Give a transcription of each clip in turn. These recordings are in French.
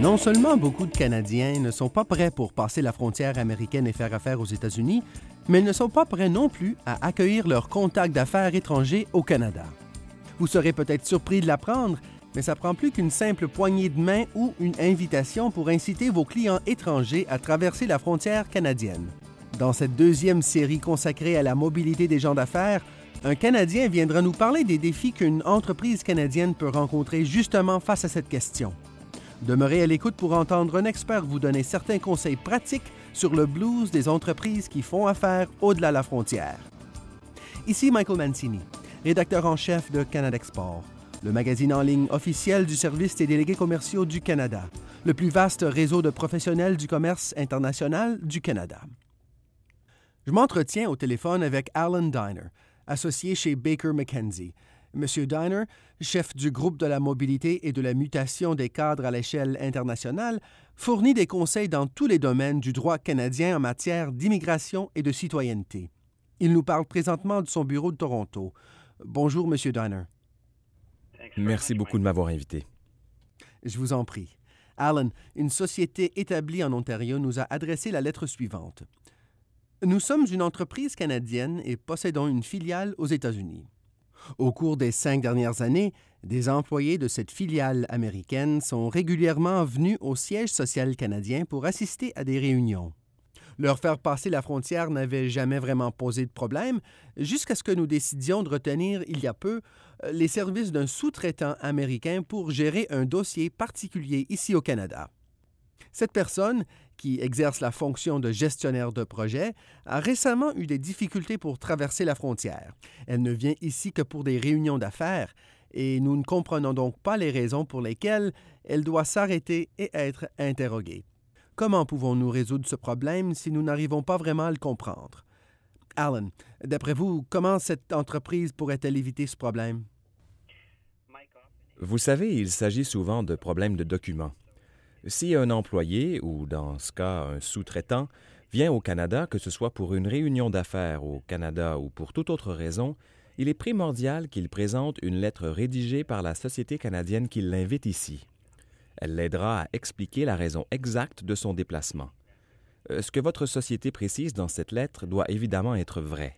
Non seulement beaucoup de Canadiens ne sont pas prêts pour passer la frontière américaine et faire affaire aux États-Unis, mais ils ne sont pas prêts non plus à accueillir leurs contacts d'affaires étrangers au Canada. Vous serez peut-être surpris de l'apprendre, mais ça prend plus qu'une simple poignée de main ou une invitation pour inciter vos clients étrangers à traverser la frontière canadienne. Dans cette deuxième série consacrée à la mobilité des gens d'affaires, un Canadien viendra nous parler des défis qu'une entreprise canadienne peut rencontrer justement face à cette question. Demeurez à l'écoute pour entendre un expert vous donner certains conseils pratiques sur le blues des entreprises qui font affaire au-delà de la frontière. Ici Michael Mancini, rédacteur en chef de Canada Export, le magazine en ligne officiel du Service des délégués commerciaux du Canada, le plus vaste réseau de professionnels du commerce international du Canada. Je m'entretiens au téléphone avec Alan Diner, associé chez Baker McKenzie, M. Diner, chef du groupe de la mobilité et de la mutation des cadres à l'échelle internationale, fournit des conseils dans tous les domaines du droit canadien en matière d'immigration et de citoyenneté. Il nous parle présentement de son bureau de Toronto. Bonjour, M. Diner. Merci beaucoup de m'avoir invité. Je vous en prie. Alan, une société établie en Ontario nous a adressé la lettre suivante. Nous sommes une entreprise canadienne et possédons une filiale aux États-Unis. Au cours des cinq dernières années, des employés de cette filiale américaine sont régulièrement venus au siège social canadien pour assister à des réunions. Leur faire passer la frontière n'avait jamais vraiment posé de problème, jusqu'à ce que nous décidions de retenir il y a peu les services d'un sous-traitant américain pour gérer un dossier particulier ici au Canada. Cette personne, qui exerce la fonction de gestionnaire de projet, a récemment eu des difficultés pour traverser la frontière. Elle ne vient ici que pour des réunions d'affaires, et nous ne comprenons donc pas les raisons pour lesquelles elle doit s'arrêter et être interrogée. Comment pouvons-nous résoudre ce problème si nous n'arrivons pas vraiment à le comprendre? Alan, d'après vous, comment cette entreprise pourrait-elle éviter ce problème? Vous savez, il s'agit souvent de problèmes de documents. Si un employé, ou dans ce cas un sous-traitant, vient au Canada, que ce soit pour une réunion d'affaires au Canada ou pour toute autre raison, il est primordial qu'il présente une lettre rédigée par la société canadienne qui l'invite ici. Elle l'aidera à expliquer la raison exacte de son déplacement. Euh, ce que votre société précise dans cette lettre doit évidemment être vrai.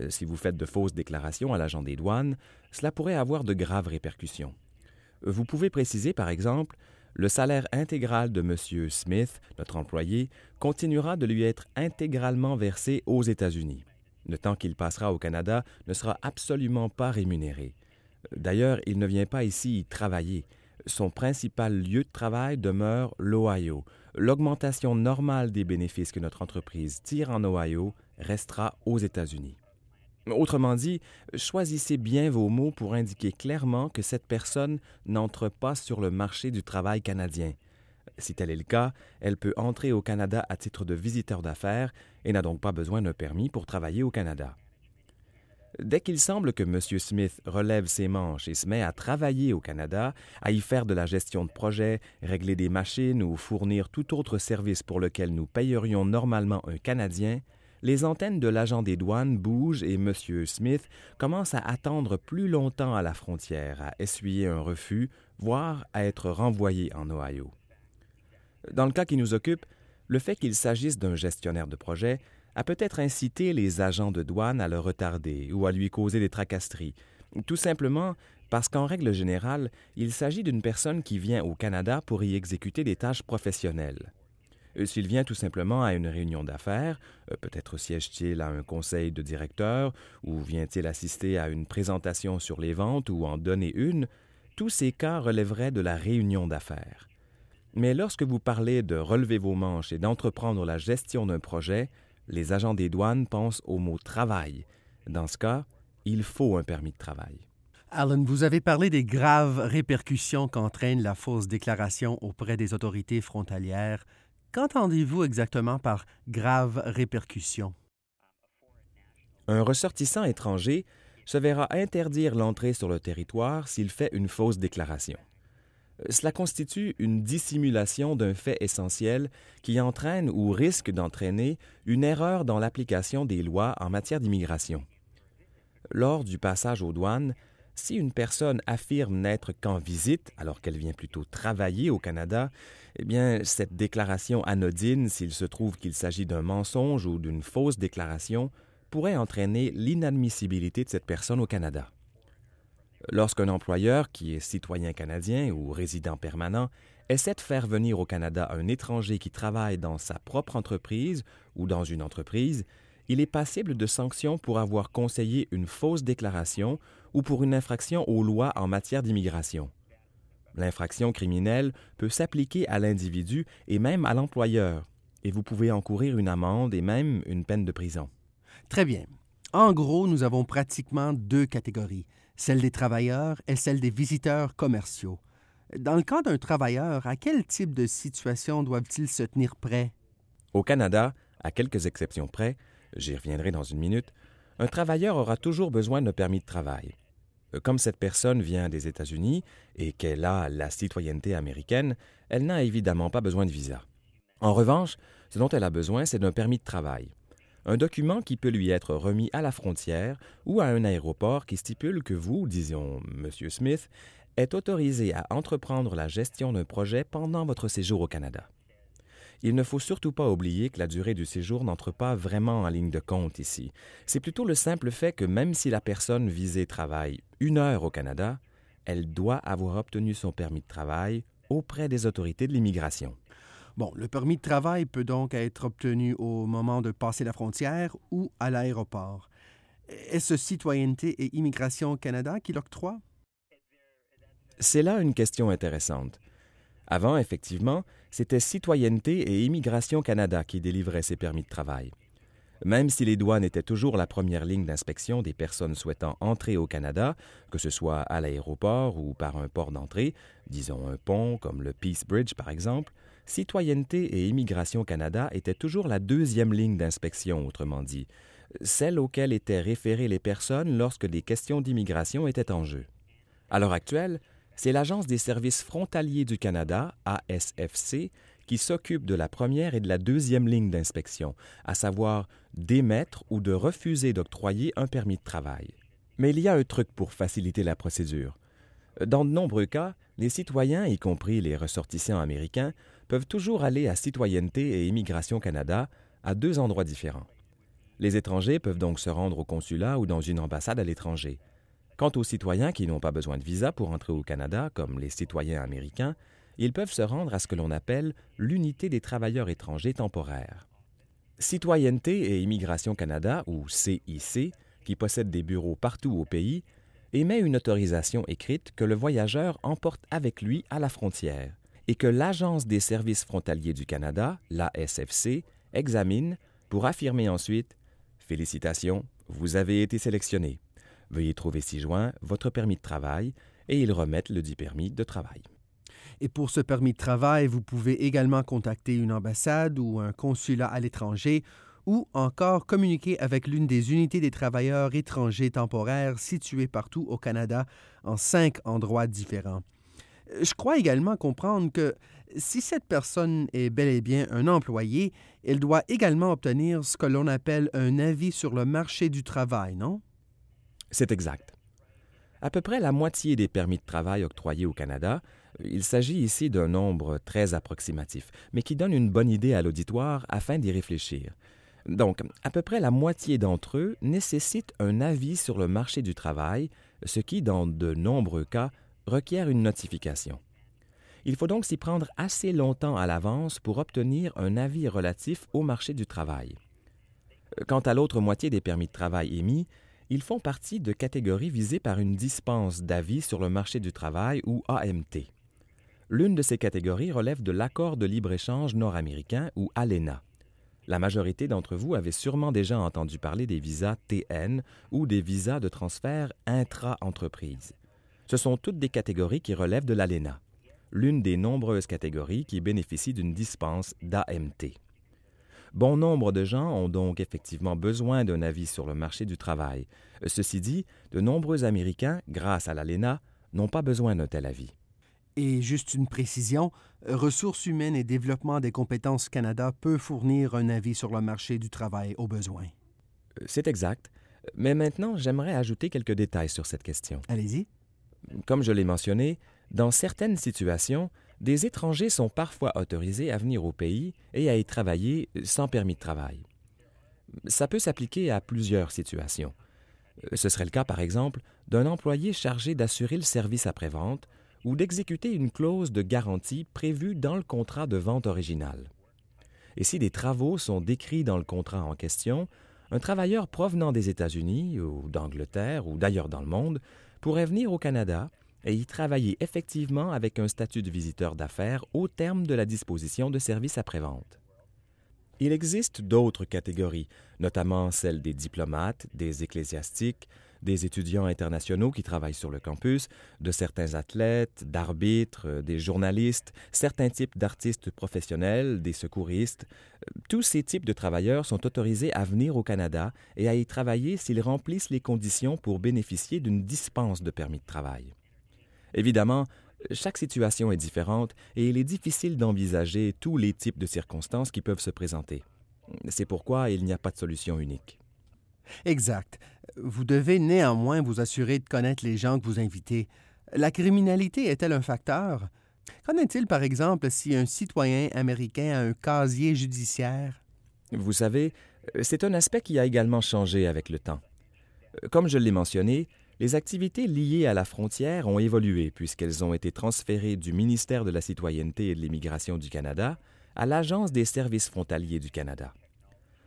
Euh, si vous faites de fausses déclarations à l'agent des douanes, cela pourrait avoir de graves répercussions. Vous pouvez préciser, par exemple, le salaire intégral de M. Smith, notre employé, continuera de lui être intégralement versé aux États-Unis. Le temps qu'il passera au Canada ne sera absolument pas rémunéré. D'ailleurs, il ne vient pas ici y travailler. Son principal lieu de travail demeure l'Ohio. L'augmentation normale des bénéfices que notre entreprise tire en Ohio restera aux États-Unis. Autrement dit, choisissez bien vos mots pour indiquer clairement que cette personne n'entre pas sur le marché du travail canadien. Si tel est le cas, elle peut entrer au Canada à titre de visiteur d'affaires et n'a donc pas besoin d'un permis pour travailler au Canada. Dès qu'il semble que M. Smith relève ses manches et se met à travailler au Canada, à y faire de la gestion de projet, régler des machines ou fournir tout autre service pour lequel nous payerions normalement un Canadien, les antennes de l'agent des douanes bougent et M. Smith commence à attendre plus longtemps à la frontière, à essuyer un refus, voire à être renvoyé en Ohio. Dans le cas qui nous occupe, le fait qu'il s'agisse d'un gestionnaire de projet a peut-être incité les agents de douane à le retarder ou à lui causer des tracasseries, tout simplement parce qu'en règle générale, il s'agit d'une personne qui vient au Canada pour y exécuter des tâches professionnelles. Euh, s'il vient tout simplement à une réunion d'affaires, euh, peut-être siège-t-il à un conseil de directeur, ou vient-il assister à une présentation sur les ventes ou en donner une, tous ces cas relèveraient de la réunion d'affaires. Mais lorsque vous parlez de relever vos manches et d'entreprendre la gestion d'un projet, les agents des douanes pensent au mot travail. Dans ce cas, il faut un permis de travail. Alan, vous avez parlé des graves répercussions qu'entraîne la fausse déclaration auprès des autorités frontalières. Qu'entendez-vous exactement par graves répercussions? Un ressortissant étranger se verra interdire l'entrée sur le territoire s'il fait une fausse déclaration. Cela constitue une dissimulation d'un fait essentiel qui entraîne ou risque d'entraîner une erreur dans l'application des lois en matière d'immigration. Lors du passage aux douanes, si une personne affirme n'être qu'en visite alors qu'elle vient plutôt travailler au Canada, eh bien, cette déclaration anodine, s'il se trouve qu'il s'agit d'un mensonge ou d'une fausse déclaration, pourrait entraîner l'inadmissibilité de cette personne au Canada. Lorsqu'un employeur, qui est citoyen canadien ou résident permanent, essaie de faire venir au Canada un étranger qui travaille dans sa propre entreprise ou dans une entreprise, il est passible de sanctions pour avoir conseillé une fausse déclaration ou pour une infraction aux lois en matière d'immigration. L'infraction criminelle peut s'appliquer à l'individu et même à l'employeur, et vous pouvez encourir une amende et même une peine de prison. Très bien. En gros, nous avons pratiquement deux catégories, celle des travailleurs et celle des visiteurs commerciaux. Dans le cas d'un travailleur, à quel type de situation doivent-ils se tenir prêts? Au Canada, à quelques exceptions près, j'y reviendrai dans une minute, un travailleur aura toujours besoin d'un permis de travail. Comme cette personne vient des États-Unis et qu'elle a la citoyenneté américaine, elle n'a évidemment pas besoin de visa. En revanche, ce dont elle a besoin, c'est d'un permis de travail. Un document qui peut lui être remis à la frontière ou à un aéroport qui stipule que vous, disons M. Smith, êtes autorisé à entreprendre la gestion d'un projet pendant votre séjour au Canada. Il ne faut surtout pas oublier que la durée du séjour n'entre pas vraiment en ligne de compte ici. C'est plutôt le simple fait que même si la personne visée travaille une heure au Canada, elle doit avoir obtenu son permis de travail auprès des autorités de l'immigration. Bon, le permis de travail peut donc être obtenu au moment de passer la frontière ou à l'aéroport. Est-ce Citoyenneté et Immigration Canada qui l'octroie? C'est là une question intéressante. Avant, effectivement, c'était Citoyenneté et Immigration Canada qui délivrait ces permis de travail. Même si les douanes étaient toujours la première ligne d'inspection des personnes souhaitant entrer au Canada, que ce soit à l'aéroport ou par un port d'entrée, disons un pont comme le Peace Bridge par exemple, Citoyenneté et Immigration Canada était toujours la deuxième ligne d'inspection, autrement dit, celle auquel étaient référées les personnes lorsque des questions d'immigration étaient en jeu. À l'heure actuelle, c'est l'Agence des services frontaliers du Canada, ASFC, qui s'occupe de la première et de la deuxième ligne d'inspection, à savoir d'émettre ou de refuser d'octroyer un permis de travail. Mais il y a un truc pour faciliter la procédure. Dans de nombreux cas, les citoyens, y compris les ressortissants américains, peuvent toujours aller à Citoyenneté et Immigration Canada à deux endroits différents. Les étrangers peuvent donc se rendre au consulat ou dans une ambassade à l'étranger. Quant aux citoyens qui n'ont pas besoin de visa pour entrer au Canada, comme les citoyens américains, ils peuvent se rendre à ce que l'on appelle l'unité des travailleurs étrangers temporaires. Citoyenneté et Immigration Canada, ou CIC, qui possède des bureaux partout au pays, émet une autorisation écrite que le voyageur emporte avec lui à la frontière et que l'Agence des services frontaliers du Canada, l'ASFC, examine pour affirmer ensuite Félicitations, vous avez été sélectionné. Veuillez trouver ci-joint votre permis de travail et ils remettent le dit permis de travail. Et pour ce permis de travail, vous pouvez également contacter une ambassade ou un consulat à l'étranger ou encore communiquer avec l'une des unités des travailleurs étrangers temporaires situées partout au Canada en cinq endroits différents. Je crois également comprendre que si cette personne est bel et bien un employé, elle doit également obtenir ce que l'on appelle un avis sur le marché du travail, non? C'est exact. À peu près la moitié des permis de travail octroyés au Canada, il s'agit ici d'un nombre très approximatif, mais qui donne une bonne idée à l'auditoire afin d'y réfléchir. Donc, à peu près la moitié d'entre eux nécessitent un avis sur le marché du travail, ce qui, dans de nombreux cas, requiert une notification. Il faut donc s'y prendre assez longtemps à l'avance pour obtenir un avis relatif au marché du travail. Quant à l'autre moitié des permis de travail émis, ils font partie de catégories visées par une dispense d'avis sur le marché du travail ou AMT. L'une de ces catégories relève de l'accord de libre-échange nord-américain ou ALENA. La majorité d'entre vous avez sûrement déjà entendu parler des visas TN ou des visas de transfert intra-entreprise. Ce sont toutes des catégories qui relèvent de l'ALENA, l'une des nombreuses catégories qui bénéficient d'une dispense d'AMT. Bon nombre de gens ont donc effectivement besoin d'un avis sur le marché du travail. Ceci dit, de nombreux Américains, grâce à l'ALENA, n'ont pas besoin d'un tel avis. Et juste une précision, Ressources humaines et développement des compétences Canada peut fournir un avis sur le marché du travail au besoin. C'est exact. Mais maintenant, j'aimerais ajouter quelques détails sur cette question. Allez-y. Comme je l'ai mentionné, dans certaines situations, des étrangers sont parfois autorisés à venir au pays et à y travailler sans permis de travail. Ça peut s'appliquer à plusieurs situations. Ce serait le cas, par exemple, d'un employé chargé d'assurer le service après-vente ou d'exécuter une clause de garantie prévue dans le contrat de vente original. Et si des travaux sont décrits dans le contrat en question, un travailleur provenant des États-Unis ou d'Angleterre ou d'ailleurs dans le monde pourrait venir au Canada et y travailler effectivement avec un statut de visiteur d'affaires au terme de la disposition de services après-vente. Il existe d'autres catégories, notamment celles des diplomates, des ecclésiastiques, des étudiants internationaux qui travaillent sur le campus, de certains athlètes, d'arbitres, des journalistes, certains types d'artistes professionnels, des secouristes. Tous ces types de travailleurs sont autorisés à venir au Canada et à y travailler s'ils remplissent les conditions pour bénéficier d'une dispense de permis de travail. Évidemment, chaque situation est différente et il est difficile d'envisager tous les types de circonstances qui peuvent se présenter. C'est pourquoi il n'y a pas de solution unique. Exact. Vous devez néanmoins vous assurer de connaître les gens que vous invitez. La criminalité est-elle un facteur? Qu'en est-il, par exemple, si un citoyen américain a un casier judiciaire? Vous savez, c'est un aspect qui a également changé avec le temps. Comme je l'ai mentionné, les activités liées à la frontière ont évolué puisqu'elles ont été transférées du ministère de la Citoyenneté et de l'Immigration du Canada à l'Agence des services frontaliers du Canada.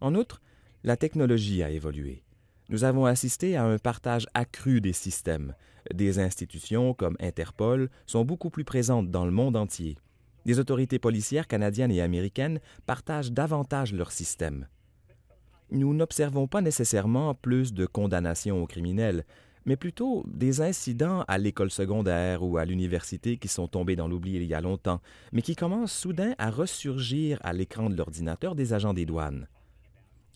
En outre, la technologie a évolué. Nous avons assisté à un partage accru des systèmes. Des institutions comme Interpol sont beaucoup plus présentes dans le monde entier. Des autorités policières canadiennes et américaines partagent davantage leurs systèmes. Nous n'observons pas nécessairement plus de condamnations aux criminels, mais plutôt des incidents à l'école secondaire ou à l'université qui sont tombés dans l'oubli il y a longtemps, mais qui commencent soudain à ressurgir à l'écran de l'ordinateur des agents des douanes.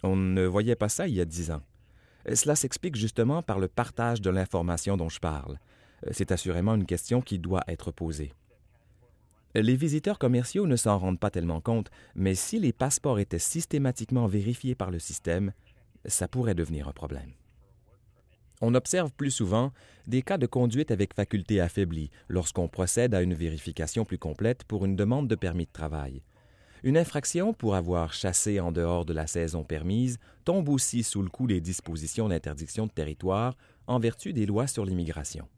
On ne voyait pas ça il y a dix ans. Cela s'explique justement par le partage de l'information dont je parle. C'est assurément une question qui doit être posée. Les visiteurs commerciaux ne s'en rendent pas tellement compte, mais si les passeports étaient systématiquement vérifiés par le système, ça pourrait devenir un problème. On observe plus souvent des cas de conduite avec faculté affaiblie lorsqu'on procède à une vérification plus complète pour une demande de permis de travail. Une infraction pour avoir chassé en dehors de la saison permise tombe aussi sous le coup des dispositions d'interdiction de territoire en vertu des lois sur l'immigration.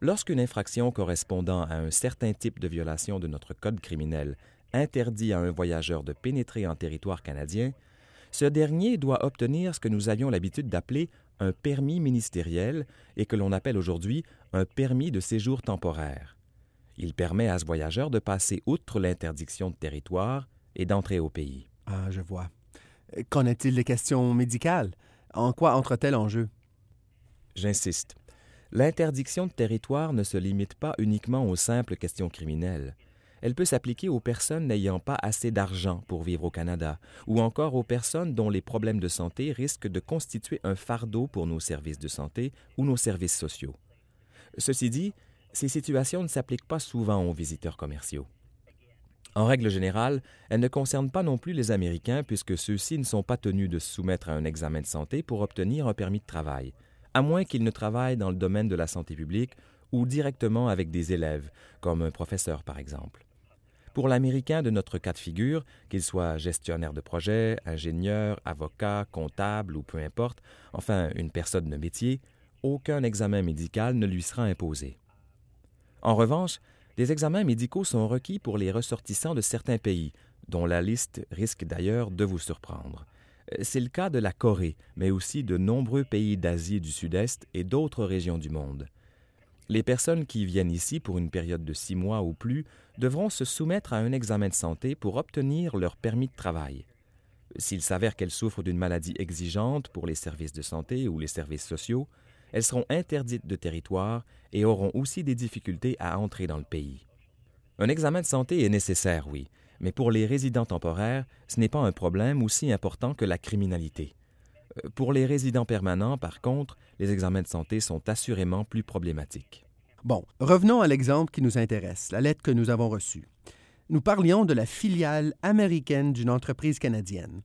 Lorsqu'une infraction correspondant à un certain type de violation de notre code criminel interdit à un voyageur de pénétrer en territoire canadien, ce dernier doit obtenir ce que nous avions l'habitude d'appeler un permis ministériel et que l'on appelle aujourd'hui un permis de séjour temporaire. Il permet à ce voyageur de passer outre l'interdiction de territoire et d'entrer au pays. Ah, je vois. Qu'en est-il des questions médicales? En quoi entre-t-elle en jeu? J'insiste. L'interdiction de territoire ne se limite pas uniquement aux simples questions criminelles elle peut s'appliquer aux personnes n'ayant pas assez d'argent pour vivre au Canada, ou encore aux personnes dont les problèmes de santé risquent de constituer un fardeau pour nos services de santé ou nos services sociaux. Ceci dit, ces situations ne s'appliquent pas souvent aux visiteurs commerciaux. En règle générale, elles ne concernent pas non plus les Américains puisque ceux-ci ne sont pas tenus de se soumettre à un examen de santé pour obtenir un permis de travail, à moins qu'ils ne travaillent dans le domaine de la santé publique ou directement avec des élèves, comme un professeur par exemple. Pour l'Américain de notre cas de figure, qu'il soit gestionnaire de projet, ingénieur, avocat, comptable ou peu importe, enfin une personne de métier, aucun examen médical ne lui sera imposé. En revanche, des examens médicaux sont requis pour les ressortissants de certains pays, dont la liste risque d'ailleurs de vous surprendre. C'est le cas de la Corée, mais aussi de nombreux pays d'Asie du Sud-Est et d'autres régions du monde. Les personnes qui viennent ici pour une période de six mois ou plus devront se soumettre à un examen de santé pour obtenir leur permis de travail. S'il s'avère qu'elles souffrent d'une maladie exigeante pour les services de santé ou les services sociaux, elles seront interdites de territoire et auront aussi des difficultés à entrer dans le pays. Un examen de santé est nécessaire, oui, mais pour les résidents temporaires, ce n'est pas un problème aussi important que la criminalité. Pour les résidents permanents, par contre, les examens de santé sont assurément plus problématiques. Bon, revenons à l'exemple qui nous intéresse, la lettre que nous avons reçue. Nous parlions de la filiale américaine d'une entreprise canadienne.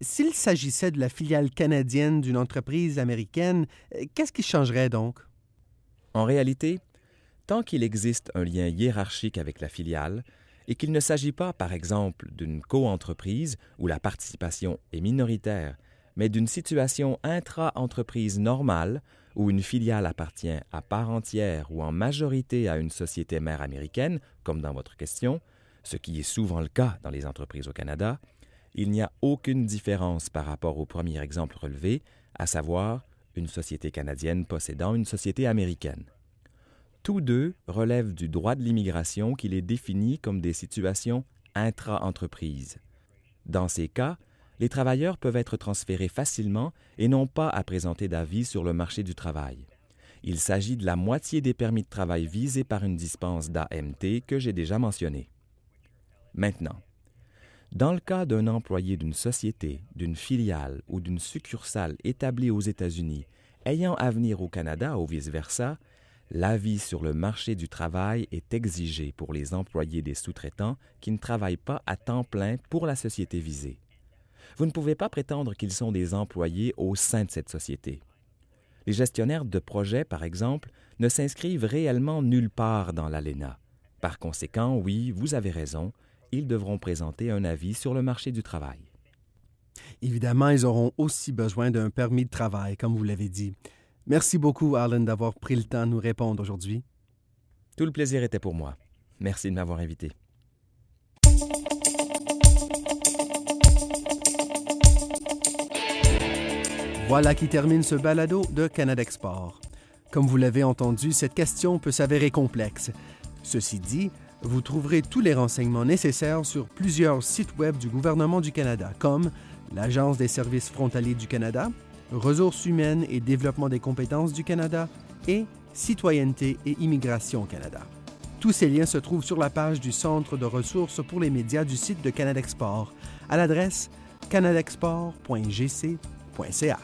S'il s'agissait de la filiale canadienne d'une entreprise américaine, euh, qu'est-ce qui changerait donc? En réalité, tant qu'il existe un lien hiérarchique avec la filiale, et qu'il ne s'agit pas, par exemple, d'une coentreprise où la participation est minoritaire, mais d'une situation intra-entreprise normale où une filiale appartient à part entière ou en majorité à une société mère américaine, comme dans votre question, ce qui est souvent le cas dans les entreprises au Canada, il n'y a aucune différence par rapport au premier exemple relevé, à savoir une société canadienne possédant une société américaine. Tous deux relèvent du droit de l'immigration qui les définit comme des situations intra-entreprises. Dans ces cas, les travailleurs peuvent être transférés facilement et n'ont pas à présenter d'avis sur le marché du travail. Il s'agit de la moitié des permis de travail visés par une dispense d'AMT que j'ai déjà mentionné. Maintenant, dans le cas d'un employé d'une société, d'une filiale ou d'une succursale établie aux États-Unis ayant à venir au Canada ou vice-versa, l'avis sur le marché du travail est exigé pour les employés des sous-traitants qui ne travaillent pas à temps plein pour la société visée. Vous ne pouvez pas prétendre qu'ils sont des employés au sein de cette société. Les gestionnaires de projets, par exemple, ne s'inscrivent réellement nulle part dans l'ALENA. Par conséquent, oui, vous avez raison, ils devront présenter un avis sur le marché du travail. Évidemment, ils auront aussi besoin d'un permis de travail, comme vous l'avez dit. Merci beaucoup, Arlen, d'avoir pris le temps de nous répondre aujourd'hui. Tout le plaisir était pour moi. Merci de m'avoir invité. Voilà qui termine ce balado de Canada Export. Comme vous l'avez entendu, cette question peut s'avérer complexe. Ceci dit, vous trouverez tous les renseignements nécessaires sur plusieurs sites web du gouvernement du Canada, comme l'Agence des services frontaliers du Canada, Ressources humaines et développement des compétences du Canada et Citoyenneté et immigration Canada. Tous ces liens se trouvent sur la page du Centre de ressources pour les médias du site de Canada Export à l'adresse canadexport.gc.ca.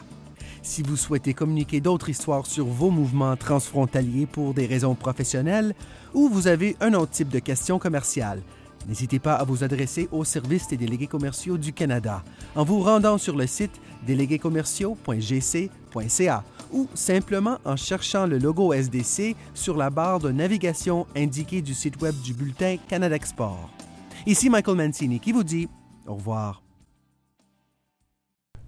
Si vous souhaitez communiquer d'autres histoires sur vos mouvements transfrontaliers pour des raisons professionnelles ou vous avez un autre type de questions commerciales, n'hésitez pas à vous adresser au service des délégués commerciaux du Canada en vous rendant sur le site déléguéscommerciaux.gc.ca ou simplement en cherchant le logo SDC sur la barre de navigation indiquée du site web du bulletin Canada Export. Ici Michael Mancini qui vous dit au revoir.